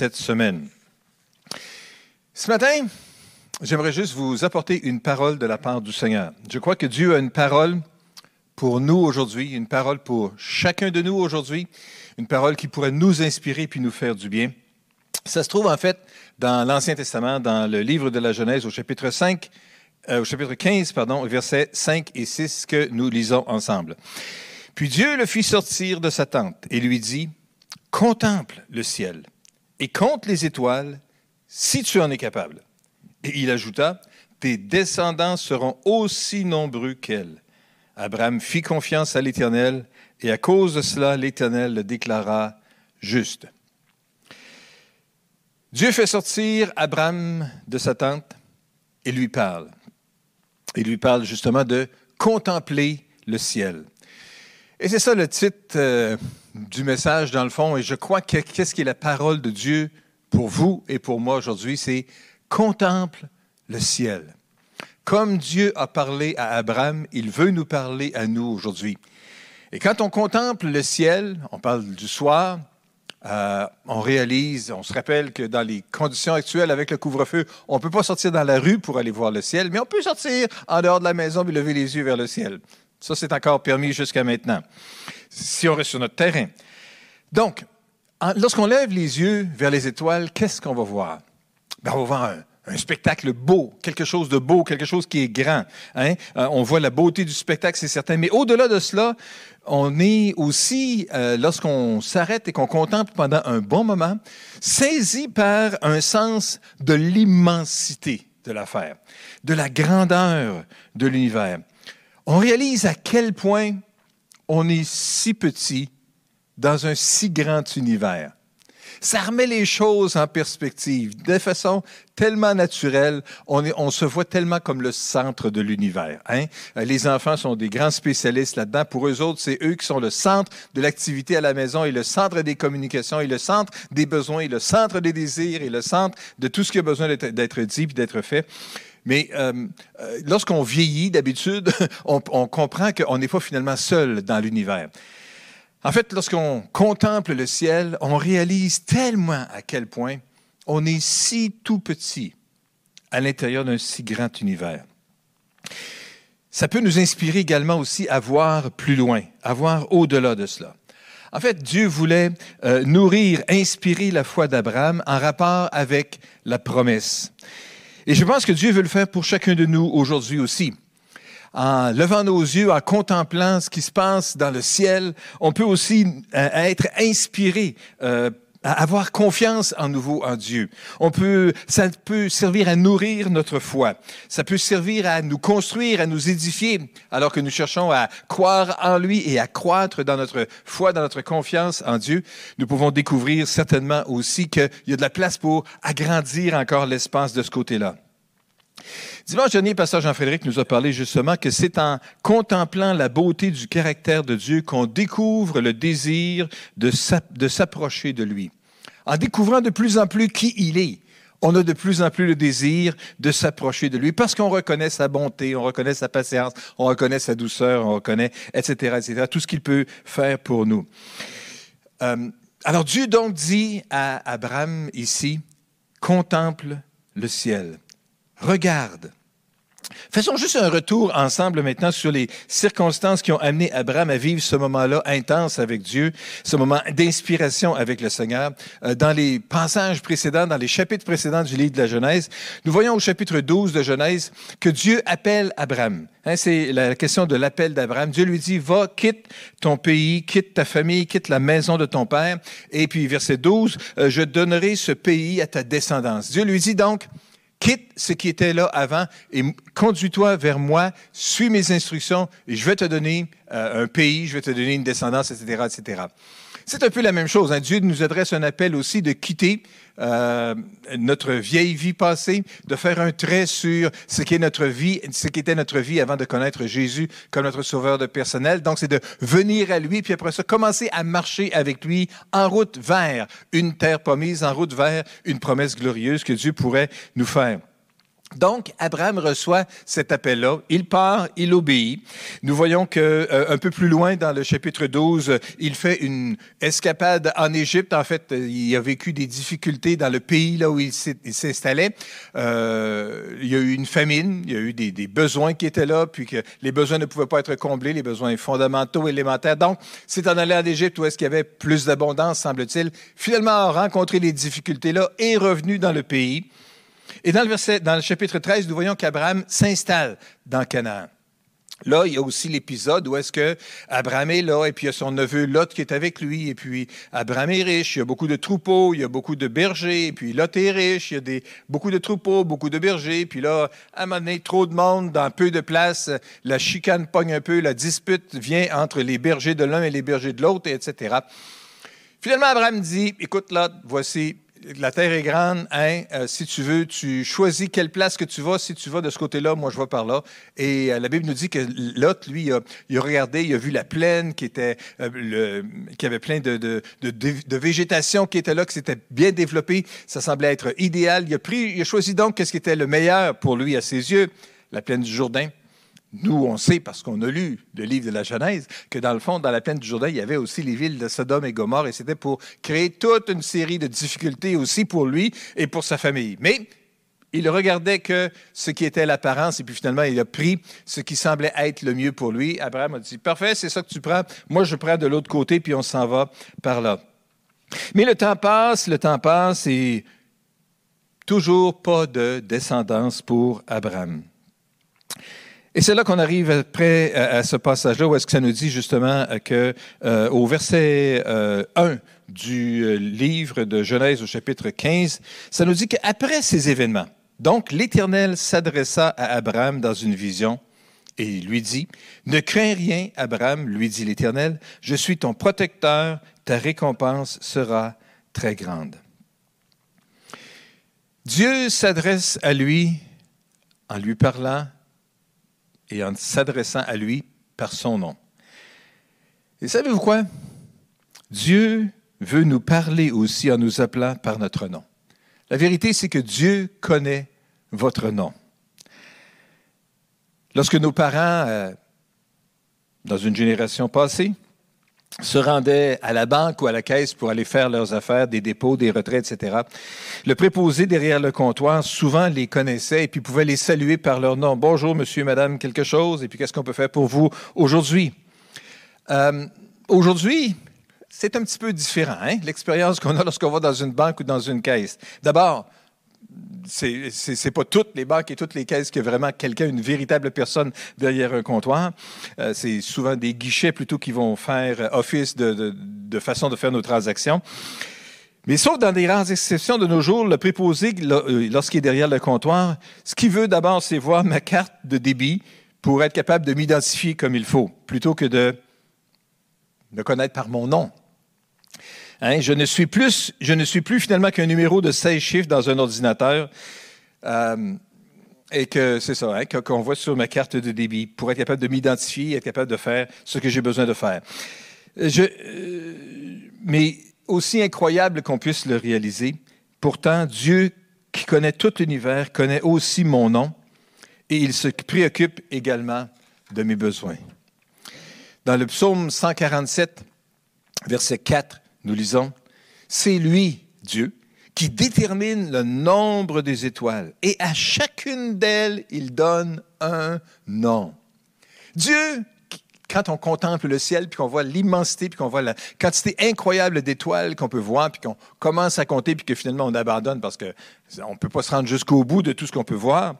cette semaine. Ce matin, j'aimerais juste vous apporter une parole de la part du Seigneur. Je crois que Dieu a une parole pour nous aujourd'hui, une parole pour chacun de nous aujourd'hui, une parole qui pourrait nous inspirer puis nous faire du bien. Ça se trouve en fait dans l'Ancien Testament, dans le livre de la Genèse au chapitre 5, euh, au chapitre 15, pardon, versets 5 et 6 que nous lisons ensemble. Puis Dieu le fit sortir de sa tente et lui dit, Contemple le ciel et compte les étoiles si tu en es capable. Et il ajouta, Tes descendants seront aussi nombreux qu'elle. Abraham fit confiance à l'Éternel et à cause de cela, l'Éternel le déclara juste. Dieu fait sortir Abraham de sa tente et lui parle. Il lui parle justement de contempler le ciel. Et c'est ça le titre euh, du message dans le fond. Et je crois que qu'est-ce qui est la parole de Dieu pour vous et pour moi aujourd'hui, c'est contemple le ciel. Comme Dieu a parlé à Abraham, il veut nous parler à nous aujourd'hui. Et quand on contemple le ciel, on parle du soir, euh, on réalise, on se rappelle que dans les conditions actuelles avec le couvre-feu, on ne peut pas sortir dans la rue pour aller voir le ciel, mais on peut sortir en dehors de la maison et lever les yeux vers le ciel. Ça, c'est encore permis jusqu'à maintenant, si on reste sur notre terrain. Donc, lorsqu'on lève les yeux vers les étoiles, qu'est-ce qu'on va voir? Ben, on va voir un, spectacle beau, quelque chose de beau, quelque chose qui est grand. Hein? Euh, on voit la beauté du spectacle, c'est certain. Mais au-delà de cela, on est aussi, euh, lorsqu'on s'arrête et qu'on contemple pendant un bon moment, saisi par un sens de l'immensité de l'affaire, de la grandeur de l'univers. On réalise à quel point on est si petit dans un si grand univers. Ça remet les choses en perspective de façon tellement naturelle. On, se voit tellement comme le centre de l'univers. Hein? Les enfants sont des grands spécialistes là-dedans. Pour eux autres, c'est eux qui sont le centre de l'activité à la maison et le centre des communications et le centre des besoins et le centre des désirs et le centre de tout ce qui a besoin d'être dit et d'être fait. Mais euh, euh, lorsqu'on vieillit, d'habitude, on, comprend qu'on n'est pas finalement seul dans l'univers. En fait, lorsqu'on contemple le ciel, on réalise tellement à quel point on est si tout petit à l'intérieur d'un si grand univers. Ça peut nous inspirer également aussi à voir plus loin, à voir au-delà de cela. En fait, Dieu voulait euh, nourrir, inspirer la foi d'Abraham en rapport avec la promesse. Et je pense que Dieu veut le faire pour chacun de nous aujourd'hui aussi en levant nos yeux, en contemplant ce qui se passe dans le ciel, on peut aussi euh, être inspiré. Euh, avoir confiance en nouveau en Dieu. On peut, ça peut servir à nourrir notre foi. Ça peut servir à nous construire, à nous édifier, alors que nous cherchons à croire en lui et à croître dans notre foi, dans notre confiance en Dieu. Nous pouvons découvrir certainement aussi qu'il y a de la place pour agrandir encore l'espace de ce côté-là. Dimanche dernier, Pasteur Jean-Frédéric nous a parlé justement que c'est en contemplant la beauté du caractère de Dieu qu'on découvre le désir de s'approcher de lui. En découvrant de plus en plus qui il est, on a de plus en plus le désir de s'approcher de lui parce qu'on reconnaît sa bonté, on reconnaît sa patience, on reconnaît sa douceur, on reconnaît, etc., etc., tout ce qu'il peut faire pour nous. Euh, alors Dieu donc dit à Abraham ici, contemple le ciel. Regarde. Faisons juste un retour ensemble maintenant sur les circonstances qui ont amené Abraham à vivre ce moment-là intense avec Dieu, ce moment d'inspiration avec le Seigneur. Euh, dans les passages précédents, dans les chapitres précédents du livre de la Genèse, nous voyons au chapitre 12 de Genèse que Dieu appelle Abraham. Hein, c'est la question de l'appel d'Abraham. Dieu lui dit, va, quitte ton pays, quitte ta famille, quitte la maison de ton père. Et puis verset 12, euh, je donnerai ce pays à ta descendance. Dieu lui dit donc, quitte ce qui était là avant et conduis-toi vers moi, suis mes instructions et je vais te donner euh, un pays, je vais te donner une descendance, etc., etc. C'est un peu la même chose. Hein. Dieu nous adresse un appel aussi de quitter euh, notre vieille vie passée, de faire un trait sur ce qui est notre vie, ce qui était notre vie avant de connaître Jésus comme notre sauveur de personnel. Donc, c'est de venir à lui, puis après ça, commencer à marcher avec lui en route vers une terre promise, en route vers une promesse glorieuse que Dieu pourrait nous faire. Donc, Abraham reçoit cet appel-là. Il part, il obéit. Nous voyons que euh, un peu plus loin dans le chapitre 12, il fait une escapade en Égypte. En fait, il a vécu des difficultés dans le pays là où il s'installait. Euh, il y a eu une famine, il y a eu des, des, besoins qui étaient là, puis que les besoins ne pouvaient pas être comblés, les besoins fondamentaux, élémentaires. Donc, c'est en allant en Égypte où est-ce qu'il y avait plus d'abondance, semble-t-il. Finalement, a rencontré les difficultés là et revenu dans le pays. Et dans le, chapitre 13, nous voyons qu'Abraham s'installe dans Canaan. Là, il y a aussi l'épisode où est-ce que Abraham est là, et puis il y a son neveu Lot qui est avec lui, et puis Abraham est riche, il y a beaucoup de troupeaux, il y a beaucoup de bergers, et puis Lot est riche, il y a beaucoup de troupeaux, beaucoup de bergers, puis là, à un moment donné, trop de monde dans peu de place, la chicane pogne un peu, la dispute vient entre les bergers de l'un et les bergers de l'autre, etc. Finalement, Abraham dit, écoute Lot, voici, la terre est grande, hein? Euh, si tu veux, tu choisis quelle place que tu vas. Si tu vas de ce côté-là, moi je vais par là. Et euh, la Bible nous dit que Lot, lui, il a, regardé, il a vu la plaine qui était, euh, qui avait plein de, de, végétation qui était là, qui s'était bien développée. Ça semblait être idéal. Il a pris, il choisi donc qu'est-ce qui était le meilleur pour lui à ses yeux, la plaine du Jourdain. Nous, on sait, parce qu'on a lu le livre de la Genèse, que dans le fond, dans la plaine du Jourdain, il y avait aussi les villes de Sodome et Gomorre, et c'était pour créer toute une série de difficultés aussi pour lui et pour sa famille. Mais il regardait que ce qui était l'apparence, et puis finalement, il a pris ce qui semblait être le mieux pour lui. Abraham a dit, parfait, c'est ça que tu prends. Moi, je prends de l'autre côté, puis on s'en va par là. Mais le temps passe, le temps passe, et toujours pas de descendance pour Abraham. Et c'est là qu'on arrive après à, ce passage-là où est-ce que ça nous dit justement que euh, au verset 1 euh, du euh, livre de Genèse au chapitre 15, ça nous dit qu'après ces événements, donc l'Éternel s'adressa à Abraham dans une vision et il lui dit, Ne crains rien, Abraham, lui dit l'Éternel, je suis ton protecteur, ta récompense sera très grande. Dieu s'adresse à lui en lui parlant et en s'adressant à lui par son nom. Et savez-vous quoi? Dieu veut nous parler aussi en nous appelant par notre nom. La vérité, c'est que Dieu connaît votre nom. Lorsque nos parents, euh, dans une génération passée, se rendaient à la banque ou à la caisse pour aller faire leurs affaires, des dépôts, des retraits, etc. Le préposé derrière le comptoir souvent les connaissait et puis pouvait les saluer par leur nom. Bonjour, monsieur, madame, quelque chose, et puis qu'est-ce qu'on peut faire pour vous aujourd'hui? Euh, aujourd'hui, c'est un petit peu différent, hein? l'expérience qu'on a lorsqu'on va dans une banque ou dans une caisse. D'abord, c'est, pas toutes les banques et toutes les caisses qui a vraiment quelqu'un, une véritable personne derrière un comptoir. Euh, c'est souvent des guichets plutôt qui vont faire office de, de, façon de faire nos transactions. Mais sauf dans des rares exceptions de nos jours, le préposé, euh, lorsqu'il est derrière le comptoir, ce qu'il veut d'abord, c'est voir ma carte de débit pour être capable de m'identifier comme il faut, plutôt que de me connaître par mon nom. Hein, je, ne suis plus, je ne suis plus finalement qu'un numéro de 16 chiffres dans un ordinateur. Euh, et que c'est ça, hein, qu'on voit sur ma carte de débit, pour être capable de m'identifier, être capable de faire ce que j'ai besoin de faire. Euh, mais aussi incroyable qu'on puisse le réaliser, pourtant Dieu qui connaît tout l'univers connaît aussi mon nom et il se préoccupe également de mes besoins. Dans le psaume 147, verset 4, nous lisons, c'est lui, Dieu, qui détermine le nombre des étoiles et à chacune d'elles, il donne un nom. Dieu, quand on contemple le ciel, puis qu'on voit l'immensité, puis qu'on voit la quantité incroyable d'étoiles qu'on peut voir, puis qu'on commence à compter, puis que finalement on abandonne parce qu'on ne peut pas se rendre jusqu'au bout de tout ce qu'on peut voir,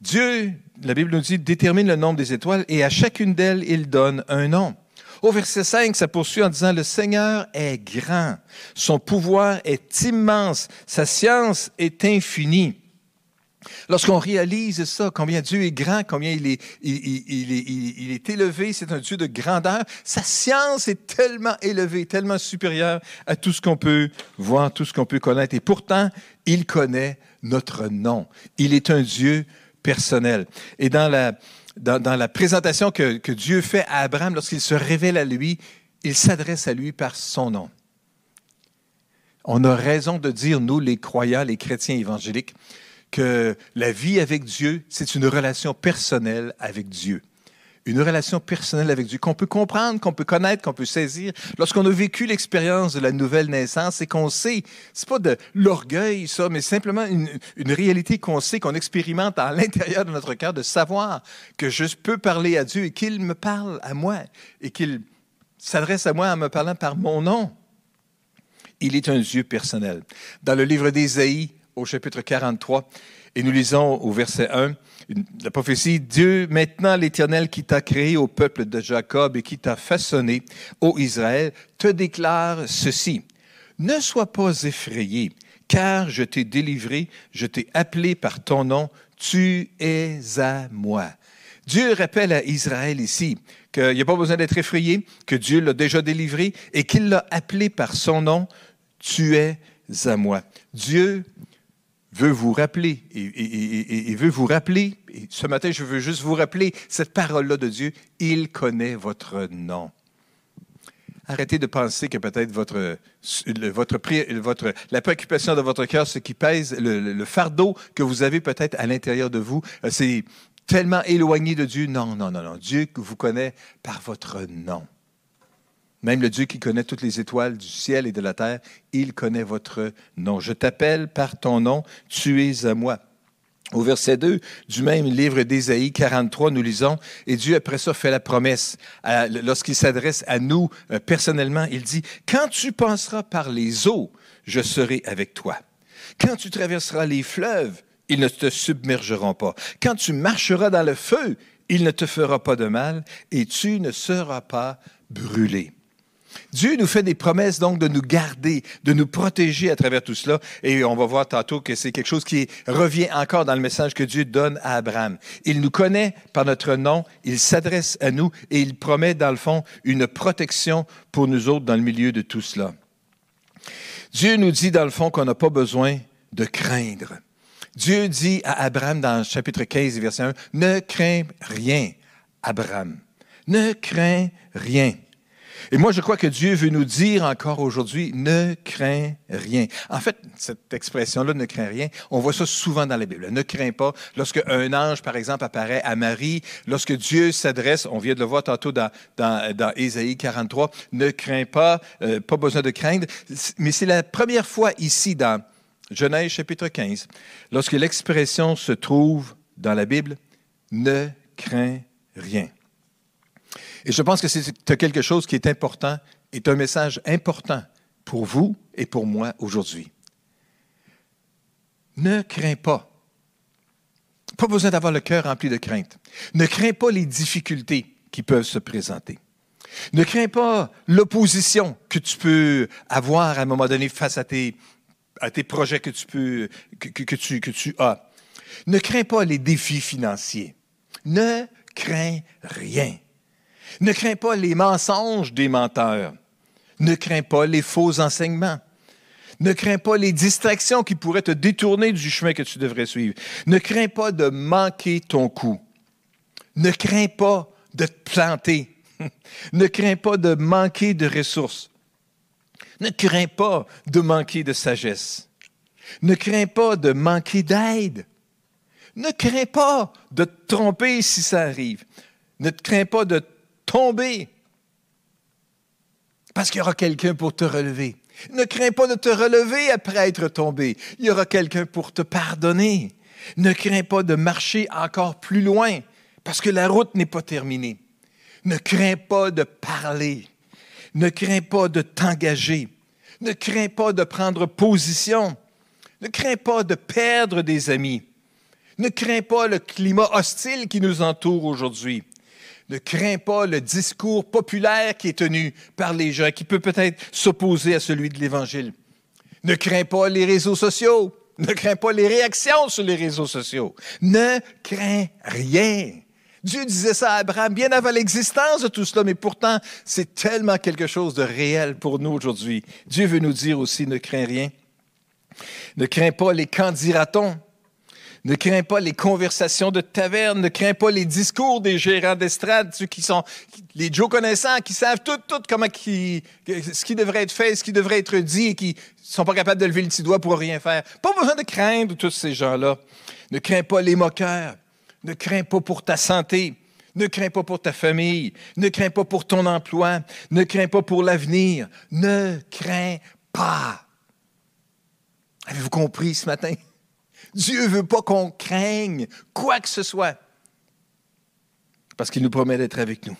Dieu, la Bible nous dit, détermine le nombre des étoiles et à chacune d'elles, il donne un nom. Au verset 5, ça poursuit en disant, le Seigneur est grand, son pouvoir est immense, sa science est infinie. Lorsqu'on réalise ça, combien Dieu est grand, combien il est, est élevé, c'est un Dieu de grandeur, sa science est tellement élevée, tellement supérieure à tout ce qu'on peut voir, tout ce qu'on peut connaître. Et pourtant, il connaît notre nom. Il est un Dieu personnel. Et dans la, dans, la présentation que, Dieu fait à Abraham lorsqu'il se révèle à lui, il s'adresse à lui par son nom. On a raison de dire, nous, les croyants, les chrétiens évangéliques, que la vie avec Dieu, c'est une relation personnelle avec Dieu une relation personnelle avec Dieu, qu'on peut comprendre, qu'on peut connaître, qu'on peut saisir. Lorsqu'on a vécu l'expérience de la nouvelle naissance et qu'on sait, c'est pas de l'orgueil, ça, mais simplement une, une réalité qu'on sait, qu'on expérimente à l'intérieur de notre cœur, de savoir que je peux parler à Dieu et qu'il me parle à moi et qu'il s'adresse à moi en me parlant par mon nom. Il est un Dieu personnel. Dans le livre d'Ésaïe, au chapitre 43, et nous lisons au verset 1, la prophétie, Dieu, maintenant l'Éternel qui t'a créé au peuple de Jacob et qui t'a façonné, ô Israël, te déclare ceci. Ne sois pas effrayé, car je t'ai délivré, je t'ai appelé par ton nom, tu es à moi. Dieu rappelle à Israël ici qu'il n'y a pas besoin d'être effrayé, que Dieu l'a déjà délivré et qu'il l'a appelé par son nom, tu es à moi. Dieu veut vous rappeler, et, veut vous rappeler, et ce matin, je veux juste vous rappeler cette parole-là de Dieu, il connaît votre nom. Arrêtez de penser que peut-être votre, votre, votre, la préoccupation de votre cœur, ce qui pèse, le, fardeau que vous avez peut-être à l'intérieur de vous, euh, c'est tellement éloigné de Dieu. Non, non, non, non. Dieu vous connaît par votre nom. Même le Dieu qui connaît toutes les étoiles du ciel et de la terre, il connaît votre nom. Je t'appelle par ton nom, tu es à moi. Au verset 2 du même livre d'Ésaïe 43, nous lisons, et Dieu après ça fait la promesse, lorsqu'il s'adresse à nous euh, personnellement, il dit, Quand tu passeras par les eaux, je serai avec toi. Quand tu traverseras les fleuves, ils ne te submergeront pas. Quand tu marcheras dans le feu, il ne te fera pas de mal, et tu ne seras pas brûlé. Dieu nous fait des promesses donc de nous garder, de nous protéger à travers tout cela. Et on va voir tantôt que c'est quelque chose qui revient encore dans le message que Dieu donne à Abraham. Il nous connaît par notre nom, il s'adresse à nous et il promet dans le fond une protection pour nous autres dans le milieu de tout cela. Dieu nous dit dans le fond qu'on n'a pas besoin de craindre. Dieu dit à Abraham dans le chapitre 15, verset 1, Ne crains rien, Abraham. Ne crains rien. Et moi, je crois que Dieu veut nous dire encore aujourd'hui, ne crains rien. En fait, cette expression-là, ne crains rien, on voit ça souvent dans la Bible. Ne crains pas. Lorsque un ange, par exemple, apparaît à Marie, lorsque Dieu s'adresse, on vient de le voir tantôt dans, Ésaïe 43, ne crains pas, euh, pas besoin de craindre. Mais c'est la première fois ici dans Genèse chapitre 15, lorsque l'expression se trouve dans la Bible, ne crains rien. Et je pense que c'est quelque chose qui est important, est un message important pour vous et pour moi aujourd'hui. Ne crains pas. Pas besoin d'avoir le cœur rempli de crainte. Ne crains pas les difficultés qui peuvent se présenter. Ne crains pas l'opposition que tu peux avoir à un moment donné face à tes, à tes projets que tu, peux, que, tu, que tu as. Ne crains pas les défis financiers. Ne crains rien. Ne crains pas les mensonges des menteurs. Ne crains pas les faux enseignements. Ne crains pas les distractions qui pourraient te détourner du chemin que tu devrais suivre. Ne crains pas de manquer ton coup. Ne crains pas de te planter. ne crains pas de manquer de ressources. Ne crains pas de manquer de sagesse. Ne crains pas de manquer d'aide. Ne crains pas de te tromper si ça arrive. Ne crains pas de tomber. Parce qu'il y aura quelqu'un pour te relever. Ne crains pas de te relever après être tombé. Il y aura quelqu'un pour te pardonner. Ne crains pas de marcher encore plus loin parce que la route n'est pas terminée. Ne crains pas de parler. Ne crains pas de t'engager. Ne crains pas de prendre position. Ne crains pas de perdre des amis. Ne crains pas le climat hostile qui nous entoure aujourd'hui. Ne crains pas le discours populaire qui est tenu par les gens, qui peut peut-être s'opposer à celui de l'Évangile. Ne crains pas les réseaux sociaux. Ne crains pas les réactions sur les réseaux sociaux. Ne crains rien. Dieu disait ça à Abraham bien avant l'existence de tout cela, mais pourtant, c'est tellement quelque chose de réel pour nous aujourd'hui. Dieu veut nous dire aussi, ne crains rien. Ne crains pas les quand dira Ne crains pas les conversations de taverne, ne crains pas les discours des gérants d'estrade, ceux qui sont les Joe connaissants, qui savent tout, tout comment ce qui devrait être fait, ce qui devrait être dit et qui sont pas capables de lever le petit doigt pour rien faire. Pas besoin de craindre tous ces gens-là. Ne crains pas les moqueurs. Ne crains pas pour ta santé. Ne crains pas pour ta famille. Ne crains pas pour ton emploi. Ne crains pas pour l'avenir. Ne crains pas. Avez-vous compris ce matin? Dieu veut pas qu'on craigne quoi que ce soit. Parce qu'il nous promet d'être avec nous.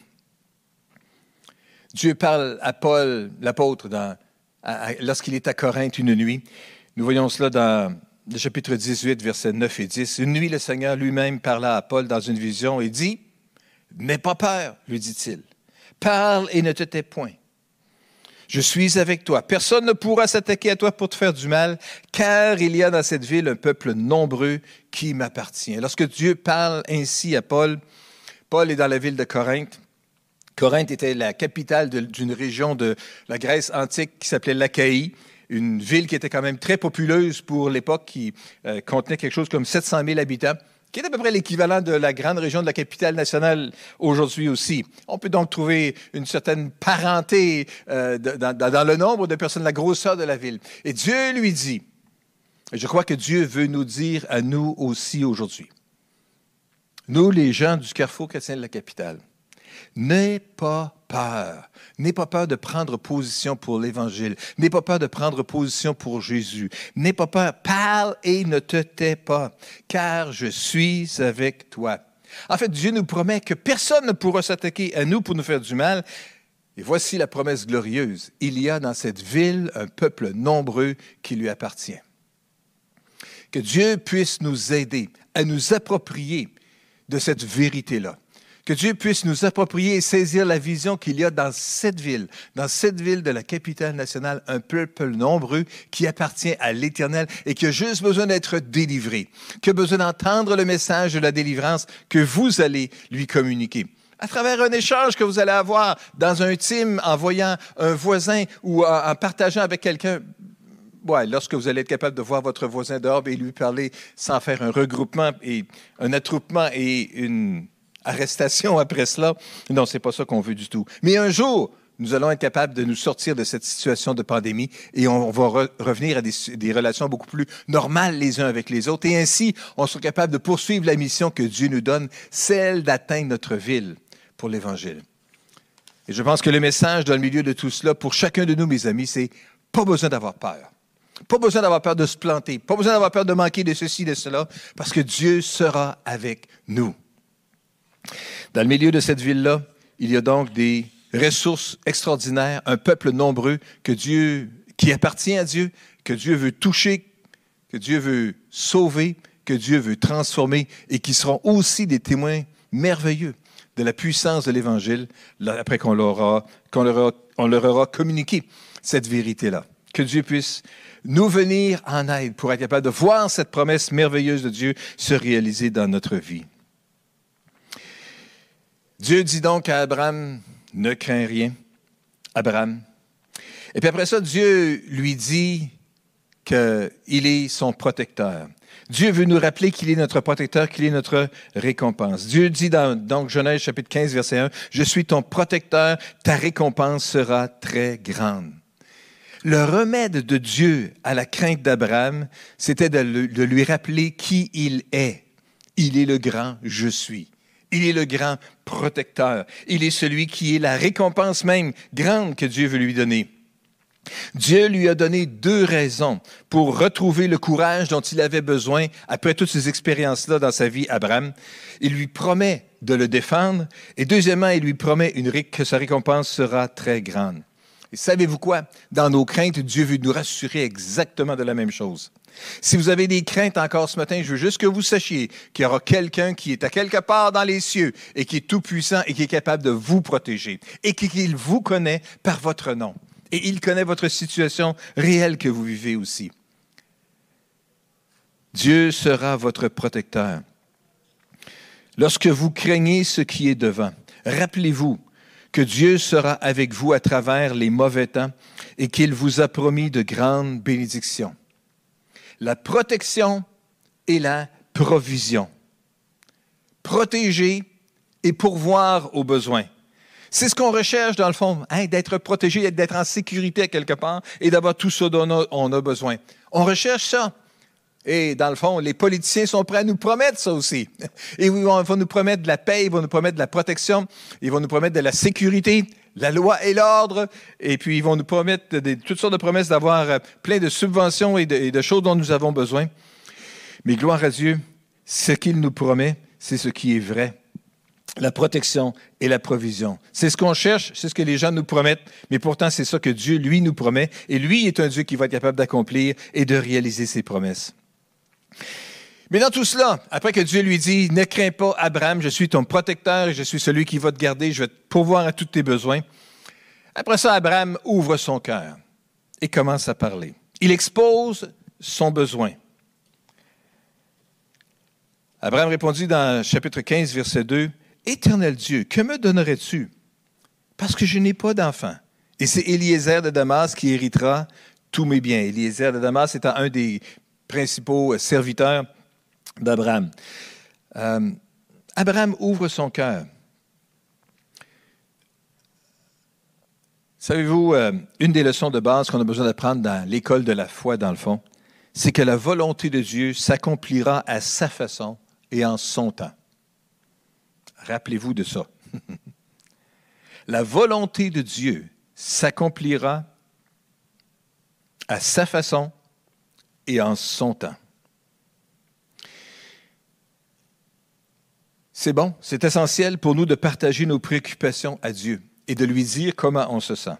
Dieu parle à Paul, l'apôtre, lorsqu'il est à Corinthe une nuit. Nous voyons cela dans le chapitre 18, versets 9 et 10. Une nuit, le Seigneur lui-même parla à Paul dans une vision et dit, N'aie pas peur, lui dit-il. Parle et ne te tais point. Je suis avec toi. Personne ne pourra s'attaquer à toi pour te faire du mal, car il y a dans cette ville un peuple nombreux qui m'appartient. Lorsque Dieu parle ainsi à Paul, Paul est dans la ville de Corinthe. Corinthe était la capitale d'une région de la Grèce antique qui s'appelait l'Achaïe, une ville qui était quand même très populeuse pour l'époque, qui euh, contenait quelque chose comme 700 000 habitants qui est à peu près l'équivalent de la grande région de la capitale nationale aujourd'hui aussi. On peut donc trouver une certaine parenté euh, dans, le nombre de personnes, la grosseur de la ville. Et Dieu lui dit, et je crois que Dieu veut nous dire à nous aussi aujourd'hui, nous les gens du carrefour chrétien de la capitale, N'aie pas peur. N'aie pas peur de prendre position pour l'Évangile. N'aie pas peur de prendre position pour Jésus. N'aie pas peur. Parle et ne te tais pas, car je suis avec toi. En fait, Dieu nous promet que personne ne pourra s'attaquer à nous pour nous faire du mal. Et voici la promesse glorieuse. Il y a dans cette ville un peuple nombreux qui lui appartient. Que Dieu puisse nous aider à nous approprier de cette vérité-là. Que Dieu puisse nous approprier et saisir la vision qu'il y a dans cette ville, dans cette ville de la capitale nationale, un peuple nombreux qui appartient à l'Éternel et qui a juste besoin d'être délivré, qui a besoin d'entendre le message de la délivrance que vous allez lui communiquer à travers un échange que vous allez avoir dans un team en voyant un voisin ou en, partageant avec quelqu'un. Lorsque vous allez être capable de voir votre voisin dehors et lui parler sans faire un regroupement et un attroupement et une arrestation après cela. Non, c'est pas ça qu'on veut du tout. Mais un jour, nous allons être capables de nous sortir de cette situation de pandémie et on va revenir à des, relations beaucoup plus normales les uns avec les autres. Et ainsi, on sera capable de poursuivre la mission que Dieu nous donne, celle d'atteindre notre ville pour l'Évangile. Et je pense que le message dans le milieu de tout cela, pour chacun de nous, mes amis, c'est pas besoin d'avoir peur. Pas besoin d'avoir peur de se planter. Pas besoin d'avoir peur de manquer de ceci, de cela, parce que Dieu sera avec nous. Dans le milieu de cette ville-là, il y a donc des ressources extraordinaires, un peuple nombreux qui appartient à Dieu, que Dieu veut toucher, que Dieu veut sauver, que Dieu veut transformer et qui seront aussi des témoins merveilleux de la puissance de l'Évangile après qu'on leur, aura, leur aura communiqué cette vérité-là. Que Dieu puisse nous venir en aide pour être capable de voir cette promesse merveilleuse de Dieu se réaliser dans notre vie. Dieu dit donc à Abraham, ne crains rien, Abraham. Et puis après ça, Dieu lui dit qu'il est son protecteur. Dieu veut nous rappeler qu'il est notre protecteur, qu'il est notre récompense. Dieu dit dans donc, Genèse chapitre 15, verset 1, Je suis ton protecteur, ta récompense sera très grande. Le remède de Dieu à la crainte d'Abraham, c'était de, de lui rappeler qui il est. Il est le grand je suis. Il est le grand protecteur. Il est celui qui est la récompense même grande que Dieu veut lui donner. Dieu lui a donné deux raisons pour retrouver le courage dont il avait besoin après toutes ces expériences-là dans sa vie, Abraham. Il lui promet de le défendre et deuxièmement, il lui promet une, que sa récompense sera très grande. Et savez-vous quoi? Dans nos craintes, Dieu veut nous rassurer exactement de la même chose. Si vous avez des craintes encore ce matin, je veux juste que vous sachiez qu'il y aura quelqu'un qui est à quelque part dans les cieux et qui est tout puissant et qui est capable de vous protéger et qu'il vous connaît par votre nom. Et il connaît votre situation réelle que vous vivez aussi. Dieu sera votre protecteur. Lorsque vous craignez ce qui est devant, rappelez-vous que Dieu sera avec vous à travers les mauvais temps et qu'il vous a promis de grandes bénédictions la protection et la provision. Protéger et pourvoir aux besoins. C'est ce qu'on recherche dans le fond, hein, d'être protégé, d'être en sécurité quelque part et d'avoir tout ce dont on a besoin. On recherche ça. Et dans le fond, les politiciens sont prêts à nous promettre ça aussi. Et ils vont, nous promettre de la paix, ils vont nous promettre de la protection, ils vont nous promettre de la sécurité, la loi et l'ordre, et puis ils vont nous promettre toutes sortes de promesses d'avoir euh, plein de subventions et de, choses dont nous avons besoin. Mais gloire à Dieu, ce qu'il nous promet, c'est ce qui est vrai. La protection et la provision. C'est ce qu'on cherche, c'est ce que les gens nous promettent, mais pourtant c'est ça que Dieu, lui, nous promet, et lui est un Dieu qui va être capable d'accomplir et de réaliser ses promesses. Mais dans tout cela, après que Dieu lui dit, ne crains pas, Abraham, je suis ton protecteur et je suis celui qui va te garder, je vais te pourvoir à tous tes besoins. Après ça, Abraham ouvre son cœur et commence à parler. Il expose son besoin. Abraham répondit dans chapitre 15, verset 2, Éternel Dieu, que me donnerais-tu? Parce que je n'ai pas d'enfant. Et c'est Eliezer de Damas qui héritera tous mes biens. Eliezer de Damas étant un des principaux serviteurs d'Abraham. Euh, Abraham ouvre son cœur. Savez-vous, euh, une des leçons de base qu'on a besoin d'apprendre dans l'école de la foi, dans le fond, c'est que la volonté de Dieu s'accomplira à sa façon et en son temps. Rappelez-vous de ça. la volonté de Dieu s'accomplira à sa façon et en son temps. C'est bon, c'est essentiel pour nous de partager nos préoccupations à Dieu et de lui dire comment on se sent.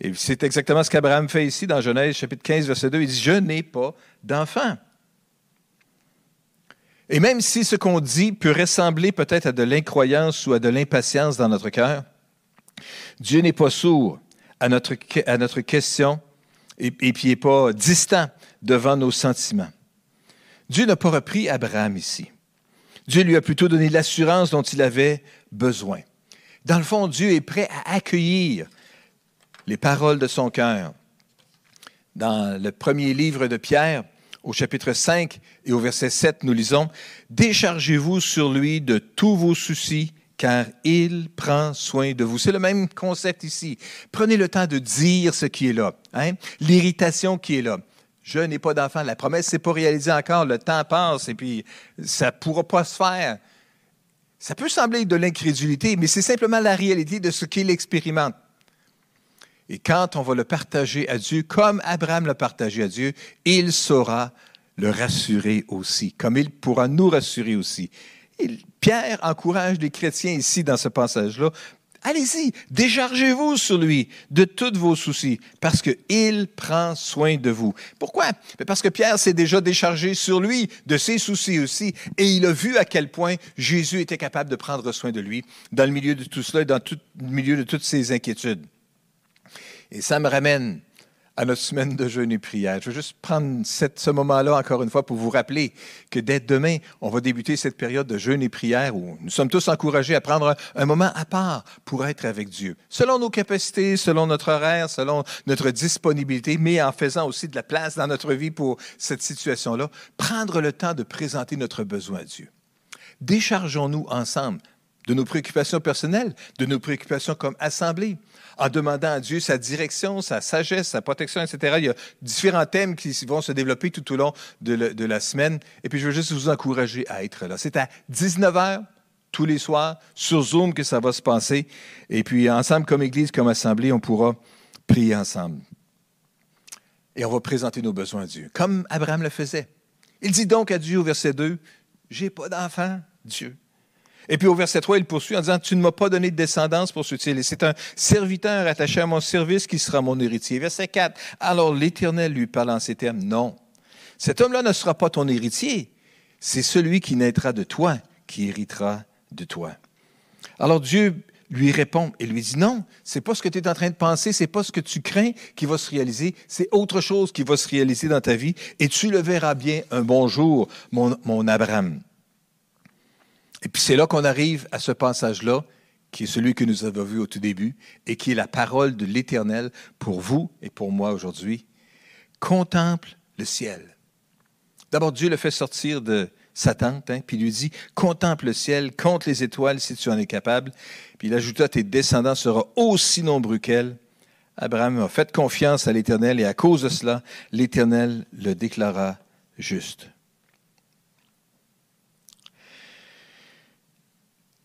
Et c'est exactement ce qu'Abraham fait ici dans Genèse chapitre 15, verset 2. Il dit, je n'ai pas d'enfant. Et même si ce qu'on dit peut ressembler peut-être à de l'incroyance ou à de l'impatience dans notre cœur, Dieu n'est pas sourd à notre, à notre question et, et puis n'est pas distant devant nos sentiments. Dieu n'a pas repris Abraham ici. Dieu lui a plutôt donné l'assurance dont il avait besoin. Dans le fond, Dieu est prêt à accueillir les paroles de son cœur. Dans le premier livre de Pierre, au chapitre 5 et au verset 7, nous lisons, Déchargez-vous sur lui de tous vos soucis, car il prend soin de vous. C'est le même concept ici. Prenez le temps de dire ce qui est là, hein? l'irritation qui est là je n'ai pas d'enfant. La promesse n'est pas réalisée encore. Le temps passe et puis ça ne pourra pas se faire. Ça peut sembler de l'incrédulité, mais c'est simplement la réalité de ce qu'il expérimente. Et quand on va le partager à Dieu, comme Abraham l'a partagé à Dieu, il saura le rassurer aussi, comme il pourra nous rassurer aussi. Pierre encourage les chrétiens ici dans ce passage-là Allez-y, déchargez-vous sur lui de tous vos soucis, parce qu'il prend soin de vous. Pourquoi? Parce que Pierre s'est déjà déchargé sur lui de ses soucis aussi, et il a vu à quel point Jésus était capable de prendre soin de lui dans le milieu de tout cela, dans le milieu de toutes ses inquiétudes. Et ça me ramène à notre semaine de jeûne et prière. Je veux juste prendre ce moment-là encore une fois pour vous rappeler que dès demain, on va débuter cette période de jeûne et prière où nous sommes tous encouragés à prendre un moment à part pour être avec Dieu, selon nos capacités, selon notre horaire, selon notre disponibilité, mais en faisant aussi de la place dans notre vie pour cette situation-là, prendre le temps de présenter notre besoin à Dieu. Déchargeons-nous ensemble de nos préoccupations personnelles, de nos préoccupations comme assemblée, en demandant à Dieu sa direction, sa sagesse, sa protection, etc. Il y a différents thèmes qui vont se développer tout au long de, la semaine. Et puis, je veux juste vous encourager à être là. C'est à 19 h tous les soirs sur Zoom que ça va se passer. Et puis, ensemble, comme Église, comme Assemblée, on pourra prier ensemble. Et on va présenter nos besoins à Dieu, comme Abraham le faisait. Il dit donc à Dieu au verset 2, J'ai pas d'enfant, Dieu. Et puis au verset 3, il poursuit en disant, Tu ne m'as pas donné de descendance pour ce Et c'est un serviteur attaché à mon service qui sera mon héritier. Verset 4, Alors l'Éternel lui parle en ces termes, Non, cet homme-là ne sera pas ton héritier, c'est celui qui naîtra de toi qui héritera de toi. Alors Dieu lui répond et lui dit non, c'est pas ce que tu es en train de penser, c'est pas ce que tu crains qui va se réaliser, c'est autre chose qui va se réaliser dans ta vie et tu le verras bien un bon jour, mon, mon Abraham. Et puis c'est là qu'on arrive à ce passage-là, qui est celui que nous avons vu au tout début, et qui est la parole de l'Éternel pour vous et pour moi aujourd'hui. Contemple le ciel. D'abord, Dieu le fait sortir de sa tente, hein, puis il lui dit, contemple le ciel, compte les étoiles si tu en es capable. Puis il ajouta, tes descendants seront aussi nombreux qu'elle. Abraham a fait confiance à l'Éternel et à cause de cela, l'Éternel le déclara juste.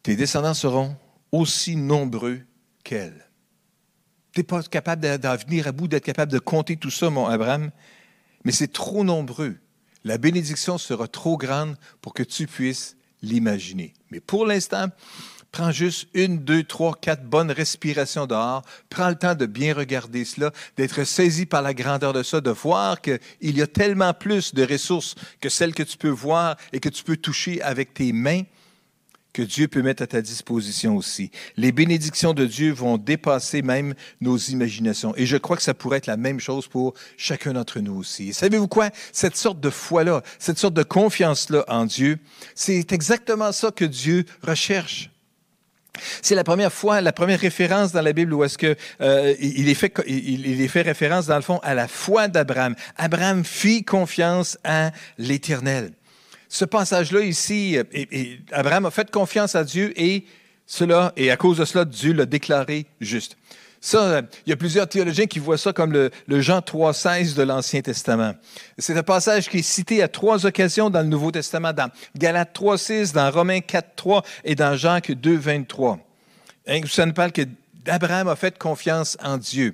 Tes descendants seront aussi nombreux qu'elle. Tu n'es pas capable d'en venir à bout, d'être capable de compter tout ça, mon Abraham, mais c'est trop nombreux. La bénédiction sera trop grande pour que tu puisses l'imaginer. Mais pour l'instant, prends juste une, deux, trois, quatre bonnes respirations dehors. Prends le temps de bien regarder cela, d'être saisi par la grandeur de ça, de voir qu'il y a tellement plus de ressources que celles que tu peux voir et que tu peux toucher avec tes mains que Dieu peut mettre à ta disposition aussi. Les bénédictions de Dieu vont dépasser même nos imaginations. Et je crois que ça pourrait être la même chose pour chacun d'entre nous aussi. Savez-vous quoi? Cette sorte de foi-là, cette sorte de confiance-là en Dieu, c'est exactement ça que Dieu recherche. C'est la première fois, la première référence dans la Bible où est-ce que euh, il, est fait, il est fait référence dans le fond à la foi d'Abraham. Abraham fit confiance à l'Éternel ce passage-là ici, euh, Abraham a fait confiance à Dieu et cela, à cause de cela, Dieu l'a déclaré juste. Ça, euh, il y a plusieurs théologiens qui voient ça comme le, Jean 3,16 de l'Ancien Testament. C'est un passage qui est cité à trois occasions dans le Nouveau Testament, dans Galates 3,6, dans Romains 4,3 et dans Jacques 2,23. Hein, ça nous parle que Abraham a fait confiance en Dieu.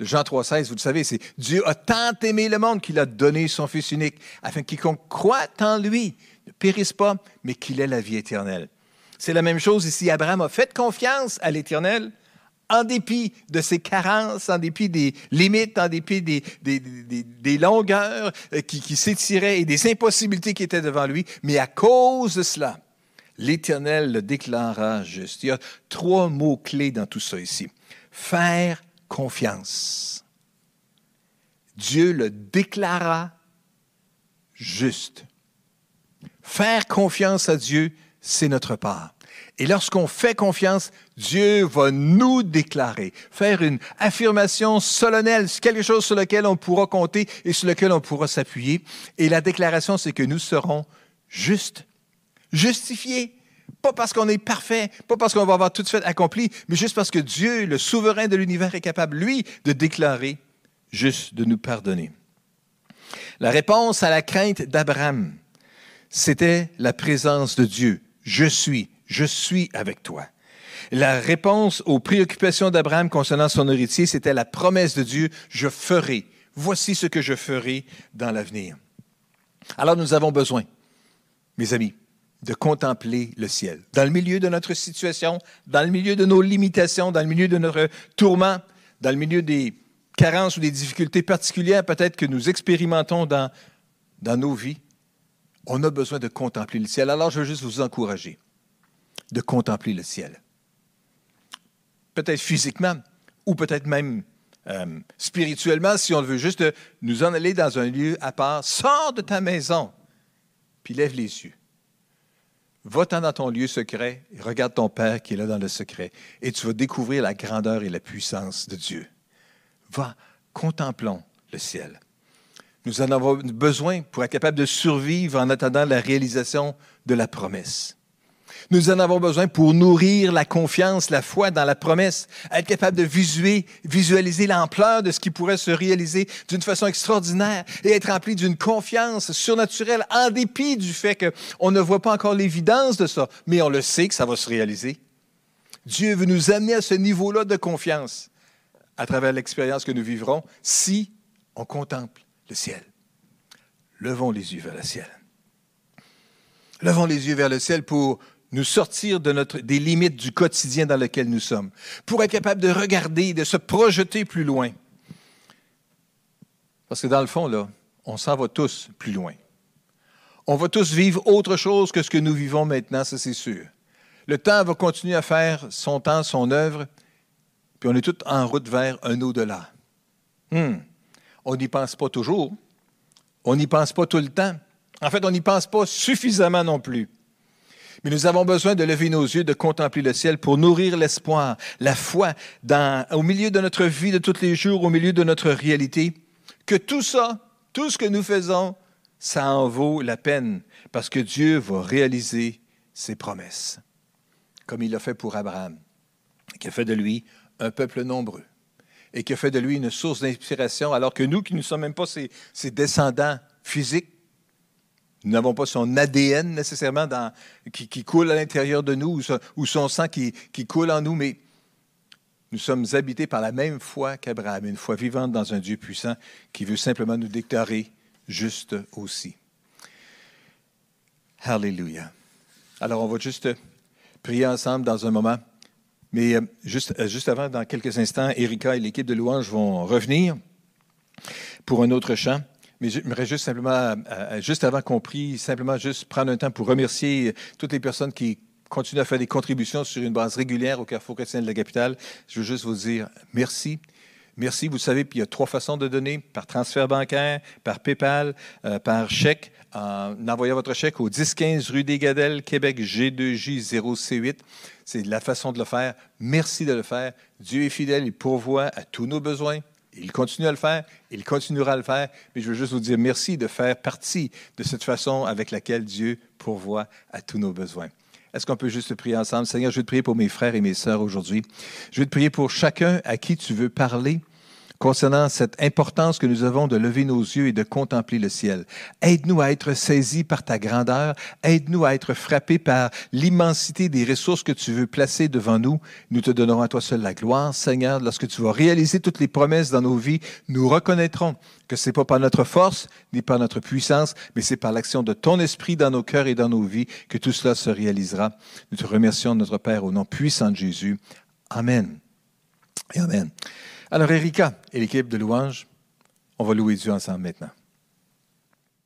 Jean 3,16, vous le savez, c'est Dieu a tant aimé le monde qu'il a donné son Fils unique, afin que quiconque croit en lui ne périsse pas, mais qu'il ait la vie éternelle. C'est la même chose ici. Abraham a fait confiance à l'Éternel en dépit de ses carences, en dépit des limites, en dépit des, des, longueurs euh, qui, qui s'étiraient et des impossibilités qui étaient devant lui. Mais à cause de cela, l'Éternel le déclara juste. Il y a trois mots clés dans tout ça ici. Faire confiance. Dieu le déclara juste. Faire confiance à Dieu, c'est notre part. Et lorsqu'on fait confiance, Dieu va nous déclarer, faire une affirmation solennelle, quelque chose sur lequel on pourra compter et sur lequel on pourra s'appuyer. Et la déclaration, c'est que nous serons justes, justifiés, pas parce qu'on est parfait, pas parce qu'on va avoir tout de suite accompli, mais juste parce que Dieu, le souverain de l'univers, est capable, lui, de déclarer, juste de nous pardonner. La réponse à la crainte d'Abraham, c'était la présence de Dieu. Je suis, je suis avec toi. La réponse aux préoccupations d'Abraham concernant son héritier, c'était la promesse de Dieu, je ferai, voici ce que je ferai dans l'avenir. Alors nous avons besoin, mes amis, de contempler le ciel. Dans le milieu de notre situation, dans le milieu de nos limitations, dans le milieu de notre tourment, dans le milieu des carences ou des difficultés particulières peut-être que nous expérimentons dans, dans nos vies, on a besoin de contempler le ciel. Alors je veux juste vous encourager de contempler le ciel. Peut-être physiquement ou peut-être même euh, spirituellement, si on veut juste nous en aller dans un lieu à part. Sors de ta maison, puis lève les yeux Va-t'en dans ton lieu secret et regarde ton Père qui est là dans le secret et tu vas découvrir la grandeur et la puissance de Dieu. Va, contemplons le ciel. Nous en avons besoin pour être capables de survivre en attendant la réalisation de la promesse. Nous en avons besoin pour nourrir la confiance, la foi dans la promesse, être capable de visualiser l'ampleur de ce qui pourrait se réaliser d'une façon extraordinaire et être rempli d'une confiance surnaturelle en dépit du fait qu'on ne voit pas encore l'évidence de ça, mais on le sait que ça va se réaliser. Dieu veut nous amener à ce niveau-là de confiance à travers l'expérience que nous vivrons si on contemple le ciel. Levons les yeux vers le ciel. Levons les yeux vers le ciel pour nous sortir des limites du quotidien dans lequel nous sommes, pour être capable de regarder, de se projeter plus loin. Parce que dans le fond, là, on s'en va tous plus loin. On va tous vivre autre chose que ce que nous vivons maintenant, ça c'est sûr. Le temps va continuer à faire son temps, son œuvre, puis on est tous en route vers un au-delà. Hmm. On n'y pense pas toujours. On n'y pense pas tout le temps. En fait, on n'y pense pas suffisamment non plus. Mais nous avons besoin de lever nos yeux, de contempler le ciel pour nourrir l'espoir, la foi au milieu de notre vie de tous les jours, au milieu de notre réalité, que tout ça, tout ce que nous faisons, ça en vaut la peine parce que Dieu va réaliser ses promesses, comme il l'a fait pour Abraham, qui a fait de lui un peuple nombreux et qui a fait de lui une source d'inspiration, alors que nous, qui ne sommes même pas ses, descendants physiques, nous n'avons pas son ADN nécessairement qui, coule à l'intérieur de nous ou son, sang qui, coule en nous, mais nous sommes habités par la même foi qu'Abraham, une foi vivante dans un Dieu puissant qui veut simplement nous déclarer juste aussi. Alléluia. Alors, on va juste prier ensemble dans un moment. Mais euh, juste, euh, juste avant, dans quelques instants, Erika et l'équipe de louange vont revenir pour un autre chant. Mais j'aimerais juste simplement, euh, juste avant qu'on prie, simplement juste prendre un temps pour remercier toutes les personnes qui continuent à faire des contributions sur une base régulière au Carrefour chrétien de la capitale. Je veux juste vous dire merci. Merci. Vous savez, puis il y a trois façons de donner par transfert bancaire, par PayPal, par chèque en envoyant votre chèque au 1015 rue des Gadelles, Québec G2J 0C8. C'est la façon de le faire. Merci de le faire. Dieu est fidèle, il pourvoit à tous nos besoins. Il continue à le faire, il continuera à le faire, mais je veux juste vous dire merci de faire partie de cette façon avec laquelle Dieu pourvoit à tous nos besoins. Est-ce qu'on peut juste prier ensemble? Seigneur, je veux te prier pour mes frères et mes sœurs aujourd'hui. Je veux te prier pour chacun à qui tu veux parler concernant cette importance que nous avons de lever nos yeux et de contempler le ciel. Aide-nous à être saisis par ta grandeur. Aide-nous à être frappés par l'immensité des ressources que tu veux placer devant nous. Nous te donnerons à toi seul la gloire, Seigneur. Lorsque tu vas réaliser toutes les promesses dans nos vies, nous reconnaîtrons que ce n'est pas par notre force ni par notre puissance, mais c'est par l'action de ton esprit dans nos cœurs et dans nos vies que tout cela se réalisera. Nous te remercions, notre Père, au nom puissant de Jésus. Amen. Et Amen. Alors, Erika et l'équipe de louange, on va louer Dieu ensemble maintenant.